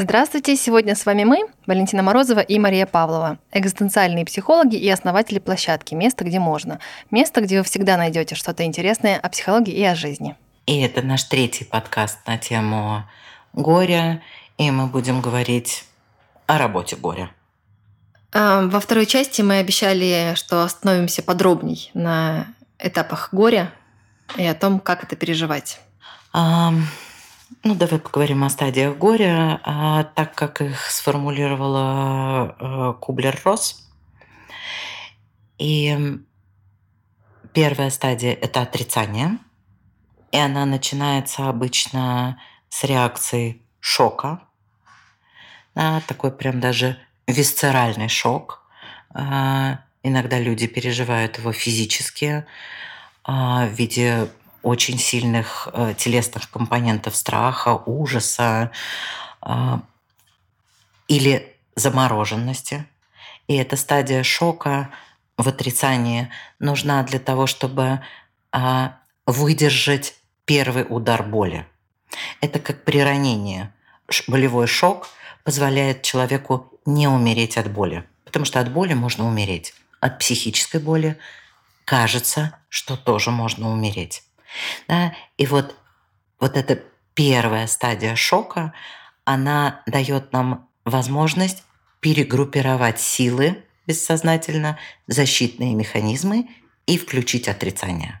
Здравствуйте! Сегодня с вами мы, Валентина Морозова и Мария Павлова, экзистенциальные психологи и основатели площадки «Место, где можно». Место, где вы всегда найдете что-то интересное о психологии и о жизни. И это наш третий подкаст на тему горя, и мы будем говорить о работе горя. А, во второй части мы обещали, что остановимся подробней на этапах горя и о том, как это переживать. Um... Ну, давай поговорим о стадиях горя, а, так как их сформулировала э, Кублер-Росс. И первая стадия – это отрицание. И она начинается обычно с реакции шока. Да, такой прям даже висцеральный шок. А, иногда люди переживают его физически а, в виде очень сильных э, телесных компонентов страха, ужаса э, или замороженности. И эта стадия шока в отрицании нужна для того, чтобы э, выдержать первый удар боли. Это как при ранении. Болевой шок позволяет человеку не умереть от боли, потому что от боли можно умереть. От психической боли кажется, что тоже можно умереть. Да? И вот, вот эта первая стадия шока, она дает нам возможность перегруппировать силы бессознательно, защитные механизмы и включить отрицание.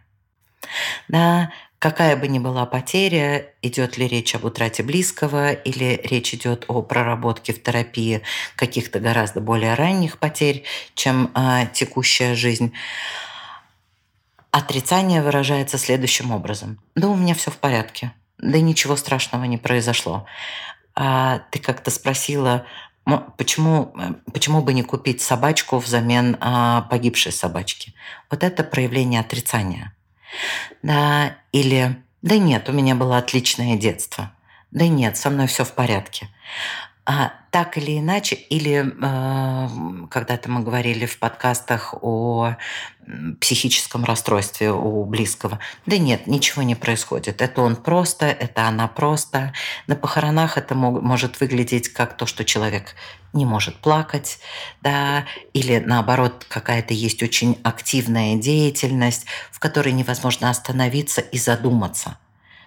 Да, какая бы ни была потеря, идет ли речь об утрате близкого или речь идет о проработке в терапии каких-то гораздо более ранних потерь, чем э, текущая жизнь, Отрицание выражается следующим образом. Да у меня все в порядке. Да ничего страшного не произошло. А ты как-то спросила, почему, почему бы не купить собачку взамен а, погибшей собачки? Вот это проявление отрицания. Да, или да нет, у меня было отличное детство. Да нет, со мной все в порядке. А, так или иначе, или э, когда-то мы говорили в подкастах о психическом расстройстве у близкого. Да нет, ничего не происходит. Это он просто, это она просто. На похоронах это мог, может выглядеть как то, что человек не может плакать, да, или наоборот какая-то есть очень активная деятельность, в которой невозможно остановиться и задуматься.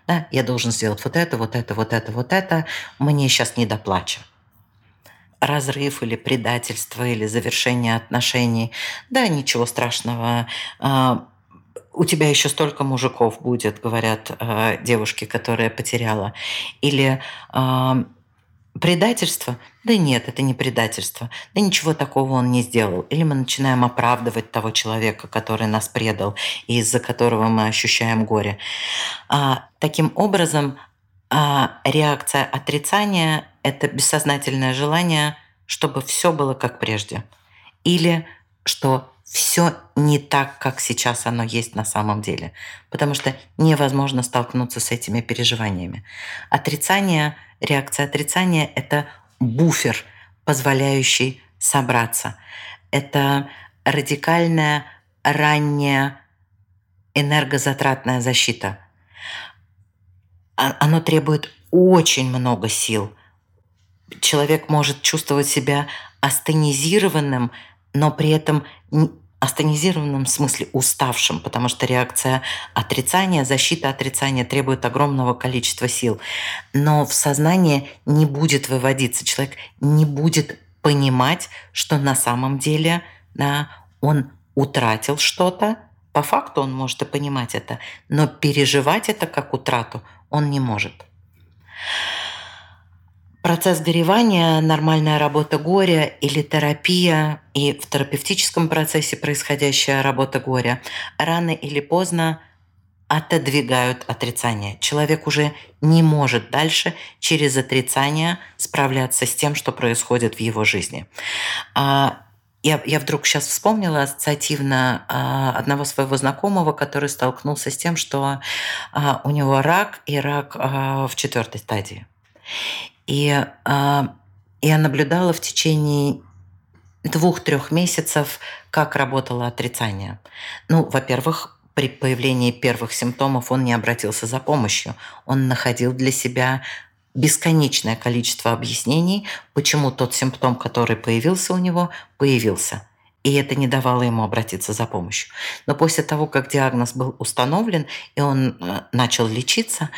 Да, я должен сделать вот это, вот это, вот это, вот это, мне сейчас не до плача разрыв или предательство или завершение отношений. Да, ничего страшного. А, у тебя еще столько мужиков будет, говорят а, девушки, которая потеряла. Или а, предательство? Да нет, это не предательство. Да ничего такого он не сделал. Или мы начинаем оправдывать того человека, который нас предал, и из-за которого мы ощущаем горе. Таким образом, реакция отрицания это бессознательное желание, чтобы все было как прежде. Или что все не так, как сейчас оно есть на самом деле. Потому что невозможно столкнуться с этими переживаниями. Отрицание, реакция отрицания – это буфер, позволяющий собраться. Это радикальная, ранняя, энергозатратная защита. А, оно требует очень много сил – человек может чувствовать себя астенизированным, но при этом астенизированным в смысле уставшим, потому что реакция отрицания, защита отрицания требует огромного количества сил. Но в сознание не будет выводиться. Человек не будет понимать, что на самом деле да, он утратил что-то. По факту он может и понимать это, но переживать это как утрату он не может. Процесс горевания, нормальная работа горя или терапия и в терапевтическом процессе происходящая работа горя рано или поздно отодвигают отрицание. Человек уже не может дальше через отрицание справляться с тем, что происходит в его жизни. А, я, я вдруг сейчас вспомнила ассоциативно а, одного своего знакомого, который столкнулся с тем, что а, у него рак и рак в четвертой стадии. И э, я наблюдала в течение двух-трех месяцев, как работало отрицание. Ну, во-первых, при появлении первых симптомов он не обратился за помощью. Он находил для себя бесконечное количество объяснений, почему тот симптом, который появился у него, появился. И это не давало ему обратиться за помощью. Но после того, как диагноз был установлен, и он э, начал лечиться,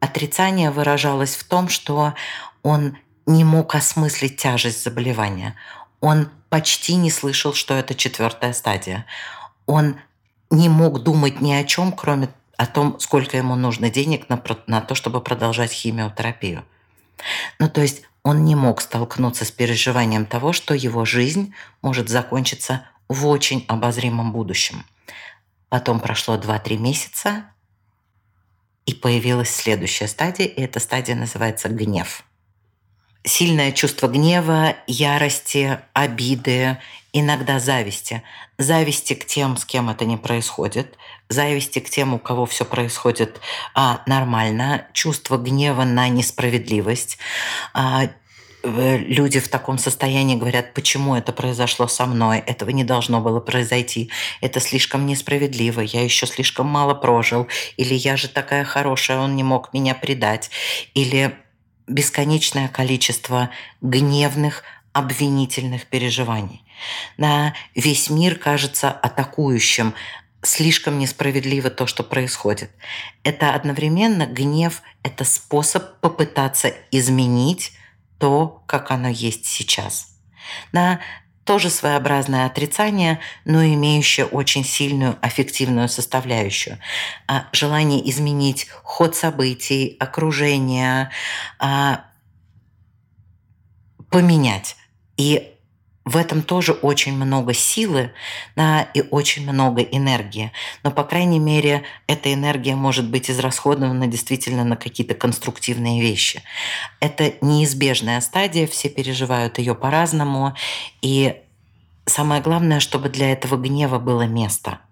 отрицание выражалось в том, что он не мог осмыслить тяжесть заболевания. Он почти не слышал, что это четвертая стадия. Он не мог думать ни о чем, кроме о том, сколько ему нужно денег на, на то, чтобы продолжать химиотерапию. Ну, то есть он не мог столкнуться с переживанием того, что его жизнь может закончиться в очень обозримом будущем. Потом прошло 2-3 месяца, и появилась следующая стадия, и эта стадия называется гнев – сильное чувство гнева, ярости, обиды, иногда зависти. Зависти к тем, с кем это не происходит, зависти к тем, у кого все происходит а, нормально, чувство гнева на несправедливость. А, люди в таком состоянии говорят, почему это произошло со мной, этого не должно было произойти, это слишком несправедливо, я еще слишком мало прожил, или я же такая хорошая, он не мог меня предать, или бесконечное количество гневных, обвинительных переживаний. На весь мир кажется атакующим, слишком несправедливо то, что происходит. Это одновременно гнев, это способ попытаться изменить то, как оно есть сейчас. На тоже своеобразное отрицание, но имеющее очень сильную аффективную составляющую. А желание изменить ход событий, окружение, а, поменять. И в этом тоже очень много силы да, и очень много энергии. Но, по крайней мере, эта энергия может быть израсходована действительно на какие-то конструктивные вещи. Это неизбежная стадия, все переживают ее по-разному. И самое главное, чтобы для этого гнева было место –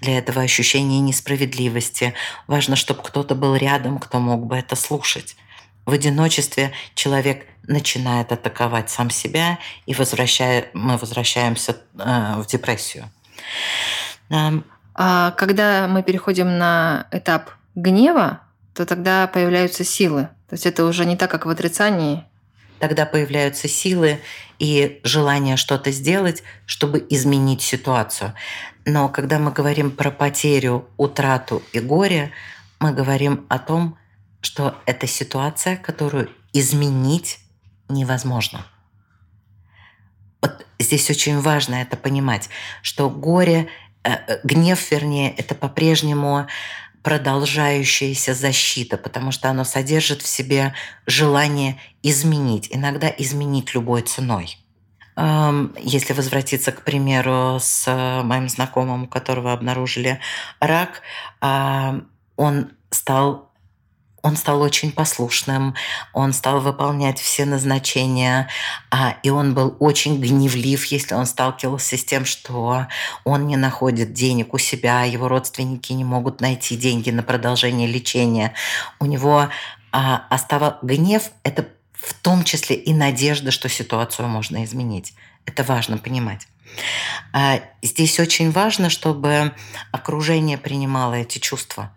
для этого ощущения несправедливости. Важно, чтобы кто-то был рядом, кто мог бы это слушать. В одиночестве человек начинает атаковать сам себя, и возвращая, мы возвращаемся э, в депрессию. А когда мы переходим на этап гнева, то тогда появляются силы. То есть это уже не так, как в отрицании. Тогда появляются силы и желание что-то сделать, чтобы изменить ситуацию. Но когда мы говорим про потерю, утрату и горе, мы говорим о том, что это ситуация, которую изменить невозможно. Вот здесь очень важно это понимать, что горе, э, э, гнев, вернее, это по-прежнему продолжающаяся защита, потому что оно содержит в себе желание изменить, иногда изменить любой ценой. Если возвратиться, к примеру, с моим знакомым, у которого обнаружили рак, он стал он стал очень послушным, он стал выполнять все назначения, а, и он был очень гневлив, если он сталкивался с тем, что он не находит денег у себя, его родственники не могут найти деньги на продолжение лечения. У него а, оставал гнев, это в том числе и надежда, что ситуацию можно изменить. Это важно понимать. А, здесь очень важно, чтобы окружение принимало эти чувства,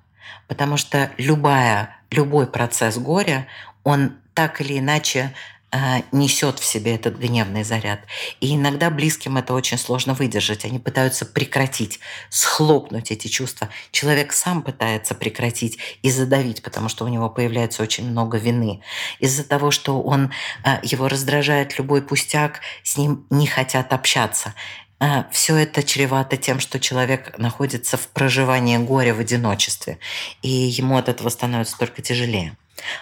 потому что любая любой процесс горя, он так или иначе э, несет в себе этот гневный заряд. И иногда близким это очень сложно выдержать. Они пытаются прекратить, схлопнуть эти чувства. Человек сам пытается прекратить и задавить, потому что у него появляется очень много вины. Из-за того, что он, э, его раздражает любой пустяк, с ним не хотят общаться. А, все это чревато тем, что человек находится в проживании горя в одиночестве, и ему от этого становится только тяжелее.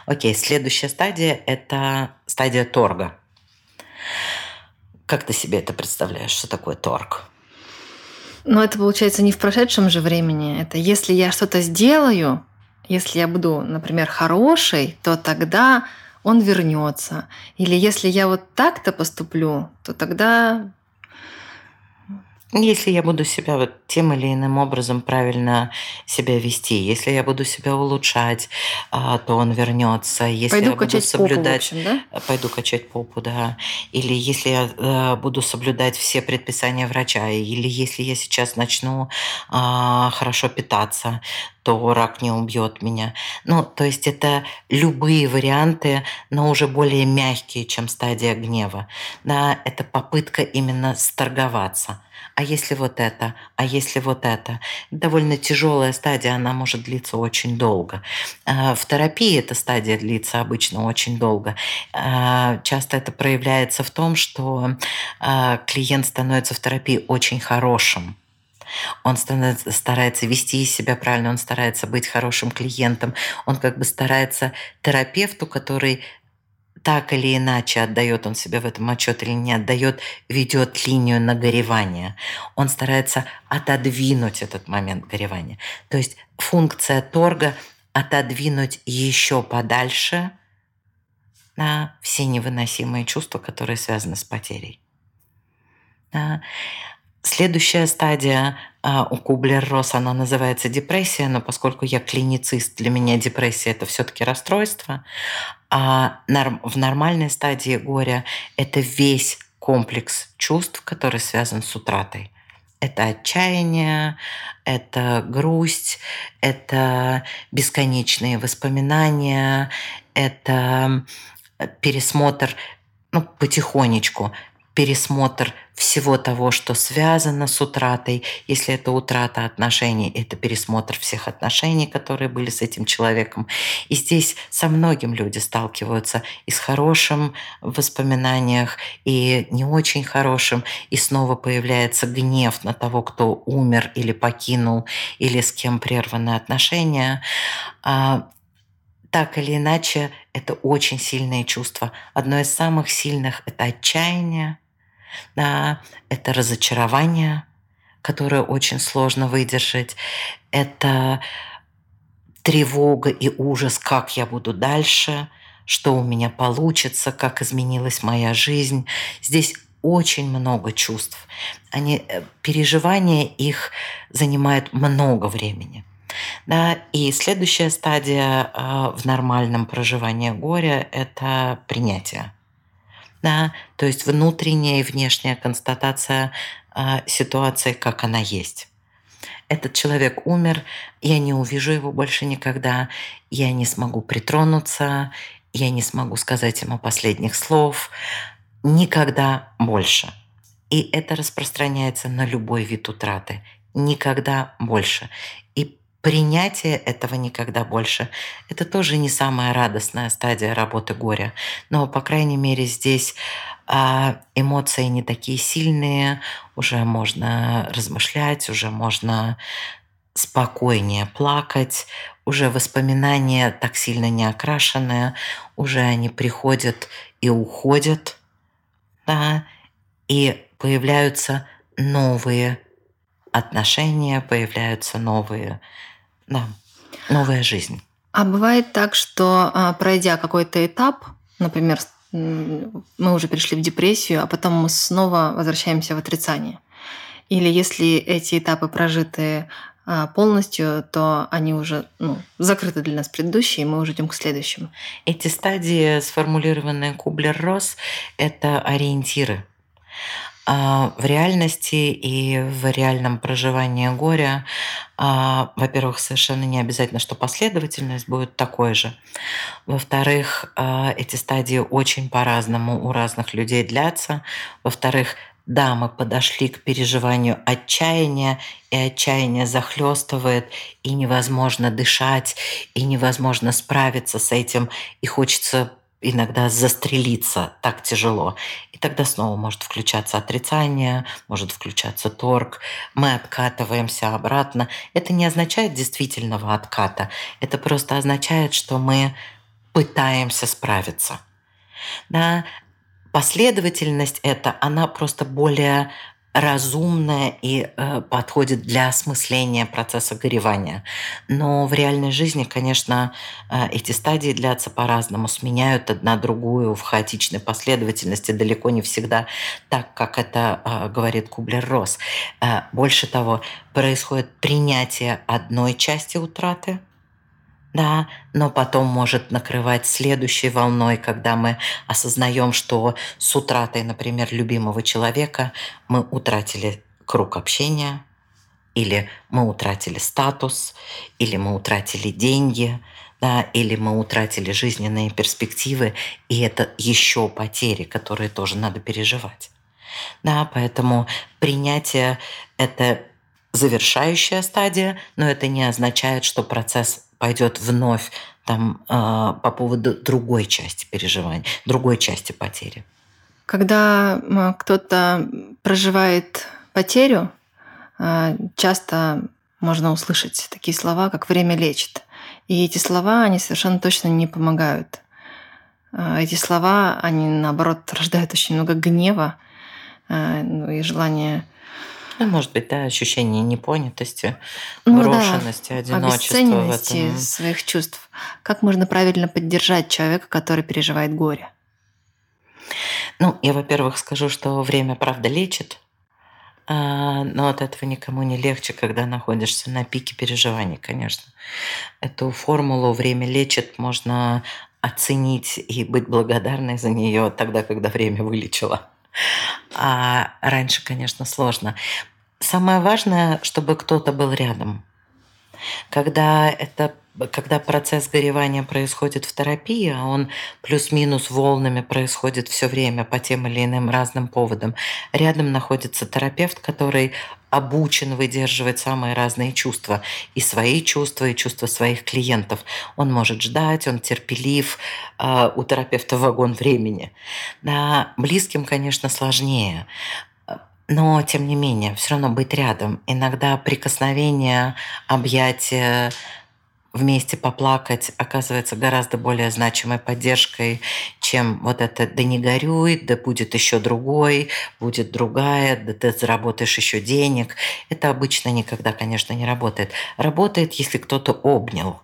Окей, следующая стадия – это стадия торга. Как ты себе это представляешь, что такое торг? Ну, это получается не в прошедшем же времени. Это если я что-то сделаю, если я буду, например, хорошей, то тогда он вернется. Или если я вот так-то поступлю, то тогда Если я буду себя вот тем или иным образом правильно себя вести, если я буду себя улучшать, а, то он вернется. Если Пойду я буду качать попу, соблюдать, общем, да? э, пойду качать попу, да. Или если я э, буду соблюдать все предписания врача, или если я сейчас начну а, хорошо питаться, то рак не убьет меня. Ну, то есть это любые варианты, но уже более мягкие, чем стадия гнева. Да, это попытка именно сторговаться. А если вот это? А если вот это? Довольно тяжелая стадия, она может длиться очень долго. А, в терапии эта стадия длится обычно очень долго. А, часто это проявляется в том, что а, клиент становится в терапии очень хорошим он старается вести себя правильно, он старается быть хорошим клиентом, он как бы старается терапевту, который так или иначе отдает он себе в этом отчет или не отдает, ведет линию нагоревания. Он старается отодвинуть этот момент горевания. То есть функция торга отодвинуть еще подальше на все невыносимые чувства, которые связаны с потерей. Следующая стадия а, у Кублер-Росс, она называется депрессия, но поскольку я клиницист, для меня депрессия – это все-таки расстройство. А в нормальной стадии горя это весь комплекс чувств, который связан с утратой. Это отчаяние, это грусть, это бесконечные воспоминания, это пересмотр ну, потихонечку пересмотр всего того, что связано с утратой. Если это утрата отношений, это пересмотр всех отношений, которые были с этим человеком. И здесь со многим люди сталкиваются и с хорошим в воспоминаниях, и не очень хорошим, и снова появляется гнев на того, кто умер или покинул, или с кем прерваны отношения а, так или иначе, это очень сильные чувства. Одно из самых сильных – это отчаяние, да, это разочарование, которое очень сложно выдержать, это тревога и ужас, как я буду дальше, что у меня получится, как изменилась моя жизнь. Здесь очень много чувств. Они, э, переживания их занимают много времени. Да, и следующая стадия э, в нормальном проживании горя – это принятие да, то есть внутренняя и внешняя констатация э, ситуации, как она есть. Этот человек умер, я не увижу его больше никогда, я не смогу притронуться, я не смогу сказать ему последних слов, никогда больше. И это распространяется на любой вид утраты. Никогда больше. И принятие этого никогда больше. Это тоже не самая радостная стадия работы горя. Но, по крайней мере, здесь а, эмоции не такие сильные, уже можно размышлять, уже можно спокойнее плакать, уже воспоминания так сильно не окрашенные, уже они приходят и уходят, да, и появляются новые отношения, появляются новые да, новая жизнь. А бывает так, что а, пройдя какой-то этап, например, мы уже перешли в депрессию, а потом мы снова возвращаемся в отрицание. Или если эти этапы прожиты а, полностью, то они уже ну, закрыты для нас предыдущие, и мы уже идем к следующему. Эти стадии, сформулированные Кублер-Росс, это ориентиры. А, в реальности и в реальном проживании горя, а, во-первых, совершенно не обязательно, что последовательность будет такой же. Во-вторых, а, эти стадии очень по-разному у разных людей длятся. Во-вторых, да, мы подошли к переживанию отчаяния, и отчаяние захлестывает, и невозможно дышать, и невозможно справиться с этим, и хочется иногда застрелиться так тяжело. И тогда снова может включаться отрицание, может включаться торг. Мы откатываемся обратно. Это не означает действительного отката. Это просто означает, что мы пытаемся справиться. Да? Последовательность это, она просто более разумное и э, подходит для осмысления процесса горевания. Но в реальной жизни, конечно, э, эти стадии длятся по-разному, сменяют одна другую в хаотичной последовательности, далеко не всегда так, как это э, говорит Кублер-Росс. Э, больше того, происходит принятие одной части утраты – да, но потом может накрывать следующей волной, когда мы осознаем, что с утратой, например, любимого человека мы утратили круг общения, или мы утратили статус, или мы утратили деньги, да, или мы утратили жизненные перспективы, и это еще потери, которые тоже надо переживать. Да, поэтому принятие – это завершающая стадия, но это не означает, что процесс пойдет вновь там э, по поводу другой части переживаний, другой части потери. Когда кто-то проживает потерю, э, часто можно услышать такие слова, как «время лечит». И эти слова, они совершенно точно не помогают. Эти слова, они, наоборот, рождают очень много гнева ну, и желания ну, может быть, да, ощущение непонятости, ну, брошенности, да. одиночества. Обесцененности в этом. своих чувств. Как можно правильно поддержать человека, который переживает горе? Ну, я, во-первых, скажу, что время, правда, лечит, а, но от этого никому не легче, когда находишься на пике переживаний, конечно. Эту формулу «время лечит» можно оценить и быть благодарной за нее тогда, когда время вылечило. А раньше, конечно, сложно. Самое важное, чтобы кто-то был рядом. Когда это когда процесс горевания происходит в терапии, а он плюс-минус волнами происходит все время по тем или иным разным поводам, рядом находится терапевт, который обучен выдерживать самые разные чувства. И свои чувства, и чувства своих клиентов. Он может ждать, он терпелив. А, у терапевта вагон времени. Да, близким, конечно, сложнее. Но, тем не менее, все равно быть рядом. Иногда прикосновение, объятие, вместе поплакать оказывается гораздо более значимой поддержкой, чем вот это «да не горюй», «да будет еще другой», «будет другая», «да ты заработаешь еще денег». Это обычно никогда, конечно, не работает. Работает, если кто-то обнял.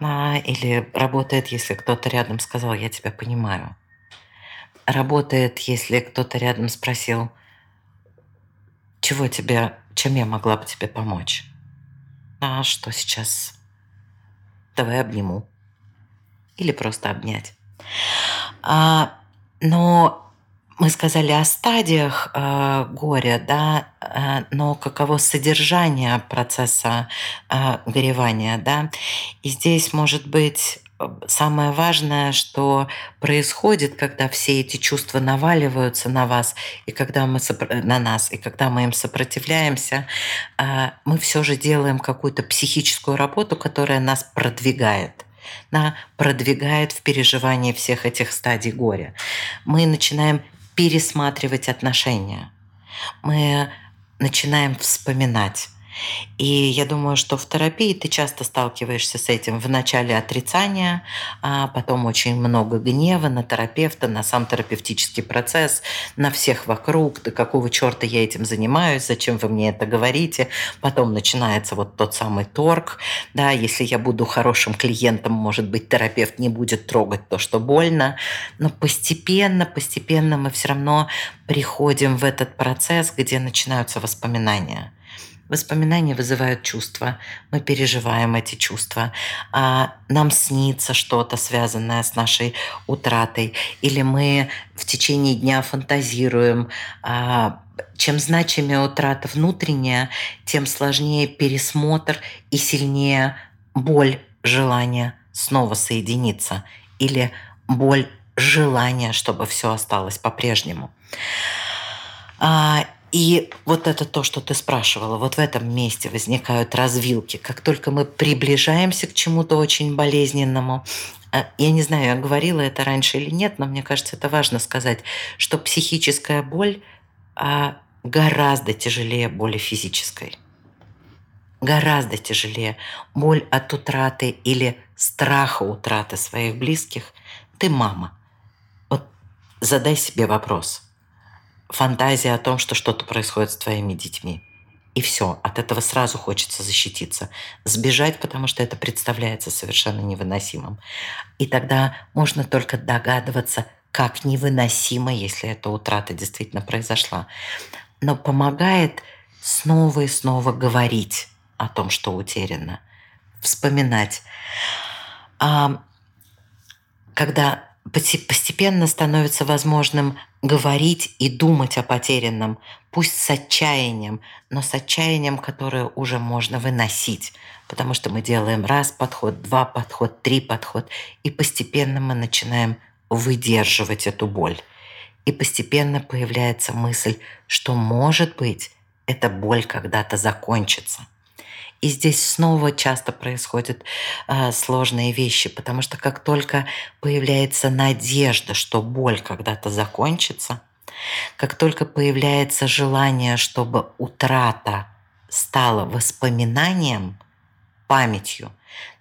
А, или работает, если кто-то рядом сказал «я тебя понимаю». Работает, если кто-то рядом спросил «чего тебе, чем я могла бы тебе помочь?» а что сейчас давай обниму. Или просто обнять. А, но мы сказали о стадиях э, горя, да, э, но каково содержание процесса э, горевания, да. И здесь может быть самое важное, что происходит, когда все эти чувства наваливаются на вас, и когда мы на нас, и когда мы им сопротивляемся, а, мы все же делаем какую-то психическую работу, которая нас продвигает на продвигает в переживании всех этих стадий горя. Мы начинаем пересматривать отношения. Мы начинаем вспоминать. И я думаю, что в терапии ты часто сталкиваешься с этим. В начале отрицания, а потом очень много гнева на терапевта, на сам терапевтический процесс, на всех вокруг. Да какого черта я этим занимаюсь? Зачем вы мне это говорите? Потом начинается вот тот самый торг. Да, если я буду хорошим клиентом, может быть, терапевт не будет трогать то, что больно. Но постепенно, постепенно мы все равно приходим в этот процесс, где начинаются воспоминания Воспоминания вызывают чувства, мы переживаем эти чувства, а нам снится что-то, связанное с нашей утратой, или мы в течение дня фантазируем. А, чем значимее утрата внутренняя, тем сложнее пересмотр и сильнее боль желания снова соединиться или боль желания, чтобы все осталось по-прежнему. И вот это то, что ты спрашивала, вот в этом месте возникают развилки. Как только мы приближаемся к чему-то очень болезненному, а, я не знаю, я говорила это раньше или нет, но мне кажется, это важно сказать, что психическая боль а, гораздо тяжелее боли физической. Гораздо тяжелее. Боль от утраты или страха утраты своих близких. Ты мама. Вот задай себе вопрос – фантазия о том, что что-то происходит с твоими детьми. И все, от этого сразу хочется защититься. Сбежать, потому что это представляется совершенно невыносимым. И тогда можно только догадываться, как невыносимо, если эта утрата действительно произошла. Но помогает снова и снова говорить о том, что утеряно, вспоминать. А когда постепенно становится возможным говорить и думать о потерянном, пусть с отчаянием, но с отчаянием, которое уже можно выносить, потому что мы делаем раз подход, два подход, три подход, и постепенно мы начинаем выдерживать эту боль. И постепенно появляется мысль, что, может быть, эта боль когда-то закончится. И здесь снова часто происходят э, сложные вещи, потому что как только появляется надежда, что боль когда-то закончится, как только появляется желание, чтобы утрата стала воспоминанием, памятью,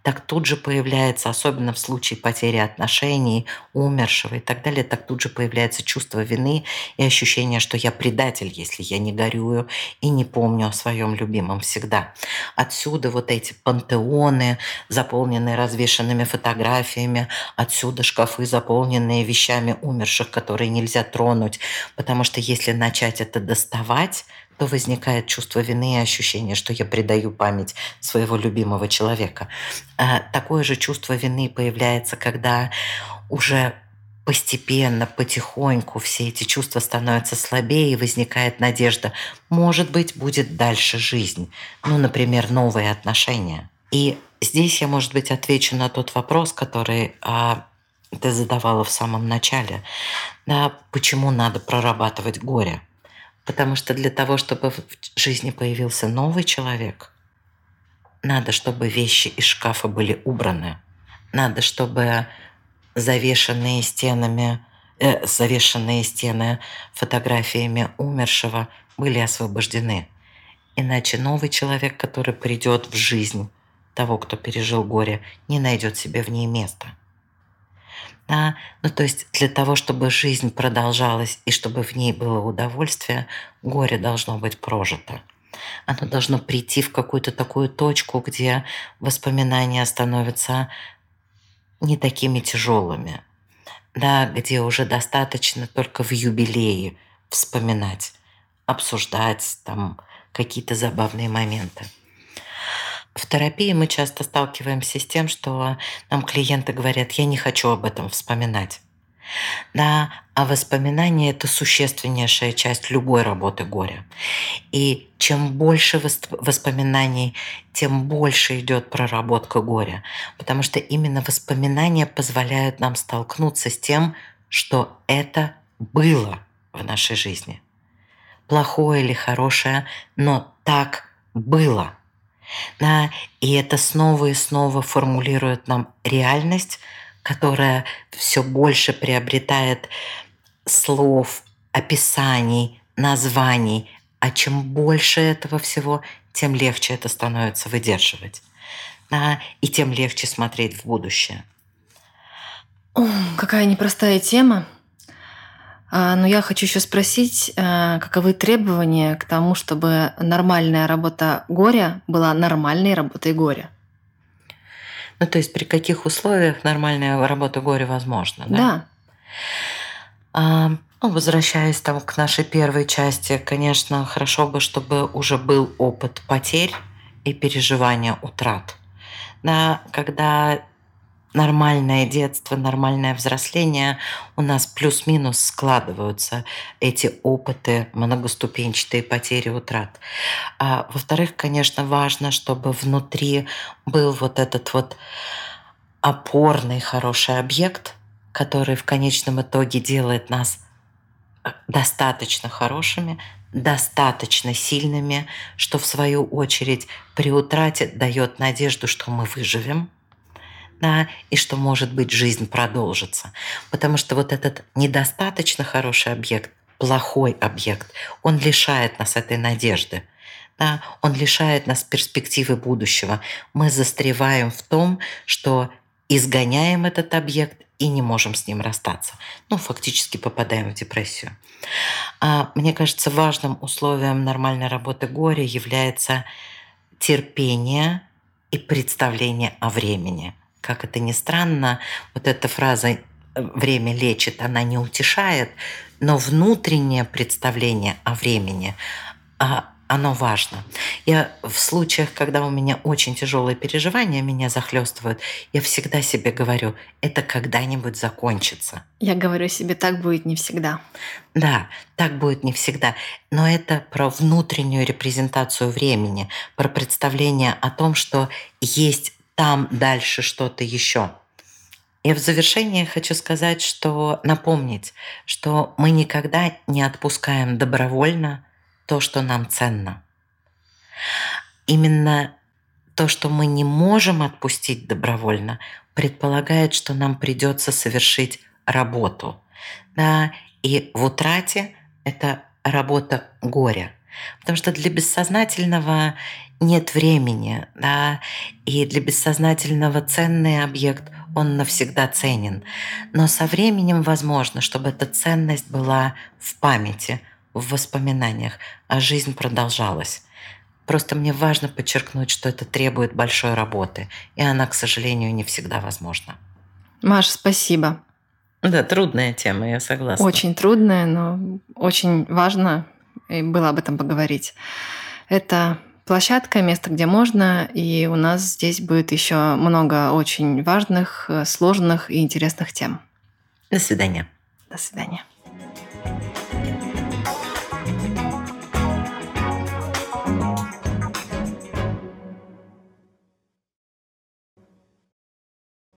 так тут же появляется, особенно в случае потери отношений, умершего и так далее, так тут же появляется чувство вины и ощущение, что я предатель, если я не горюю и не помню о своем любимом всегда. Отсюда вот эти пантеоны, заполненные развешенными фотографиями, отсюда шкафы, заполненные вещами умерших, которые нельзя тронуть, потому что если начать это доставать, то возникает чувство вины и ощущение, что я предаю память своего любимого человека. А такое же чувство вины появляется, когда уже постепенно, потихоньку все эти чувства становятся слабее, и возникает надежда, может быть, будет дальше жизнь. Ну, например, новые отношения. И здесь я, может быть, отвечу на тот вопрос, который а, ты задавала в самом начале. Да, почему надо прорабатывать горе? Потому что для того, чтобы в жизни появился новый человек, надо, чтобы вещи из шкафа были убраны. Надо, чтобы завешенные стенами, э, завешенные стены фотографиями умершего были освобождены. Иначе новый человек, который придет в жизнь того, кто пережил горе, не найдет себе в ней места – да? Ну, то есть для того, чтобы жизнь продолжалась и чтобы в ней было удовольствие, горе должно быть прожито. Оно должно прийти в какую-то такую точку, где воспоминания становятся не такими тяжелыми, да, где уже достаточно только в юбилее вспоминать, обсуждать там какие-то забавные моменты. В терапии мы часто сталкиваемся с тем, что нам клиенты говорят, я не хочу об этом вспоминать. Да, а воспоминания – это существеннейшая часть любой работы горя. И чем больше воспоминаний, тем больше идет проработка горя. Потому что именно воспоминания позволяют нам столкнуться с тем, что это было в нашей жизни. Плохое или хорошее, но так было – и это снова и снова формулирует нам реальность, которая все больше приобретает слов, описаний, названий. А чем больше этого всего, тем легче это становится выдерживать. Да, и тем легче смотреть в будущее. О, какая непростая тема. А, но я хочу еще спросить, э, каковы требования к тому, чтобы нормальная работа горя была нормальной работой горя? Ну, то есть при каких условиях нормальная работа горя возможна, да? Да. А, ну, возвращаясь там к нашей первой части, конечно, хорошо бы, чтобы уже был опыт потерь и переживания утрат. Да, когда нормальное детство, нормальное взросление, у нас плюс-минус складываются эти опыты, многоступенчатые потери, утрат. А, во-вторых, конечно, важно, чтобы внутри был вот этот вот опорный хороший объект, который в конечном итоге делает нас достаточно хорошими, достаточно сильными, что в свою очередь при утрате дает надежду, что мы выживем – да, и что, может быть, жизнь продолжится. Потому что вот этот недостаточно хороший объект, плохой объект, он лишает нас этой надежды. Да, он лишает нас перспективы будущего. Мы застреваем в том, что изгоняем этот объект и не можем с ним расстаться. Ну, фактически попадаем в депрессию. А, мне кажется, важным условием нормальной работы горя является терпение и представление о времени. Как это ни странно, вот эта фраза «время лечит», она не утешает, но внутреннее представление о времени, а, оно важно. Я в случаях, когда у меня очень тяжелые переживания меня захлестывают, я всегда себе говорю, это когда-нибудь закончится. Я говорю себе, так будет не всегда. Да, так будет не всегда. Но это про внутреннюю репрезентацию времени, про представление о том, что есть там дальше что-то еще. И в завершение хочу сказать, что напомнить, что мы никогда не отпускаем добровольно то, что нам ценно. Именно то, что мы не можем отпустить добровольно, предполагает, что нам придется совершить работу. Да, и в утрате это работа горя. Потому что для бессознательного нет времени, да, и для бессознательного ценный объект, он навсегда ценен. Но со временем возможно, чтобы эта ценность была в памяти, в воспоминаниях, а жизнь продолжалась. Просто мне важно подчеркнуть, что это требует большой работы, и она, к сожалению, не всегда возможна. Маш, спасибо. Да, трудная тема, я согласна. Очень трудная, но очень важно и было об этом поговорить. Это площадка, место, где можно, и у нас здесь будет еще много очень важных, сложных и интересных тем. До свидания. До свидания.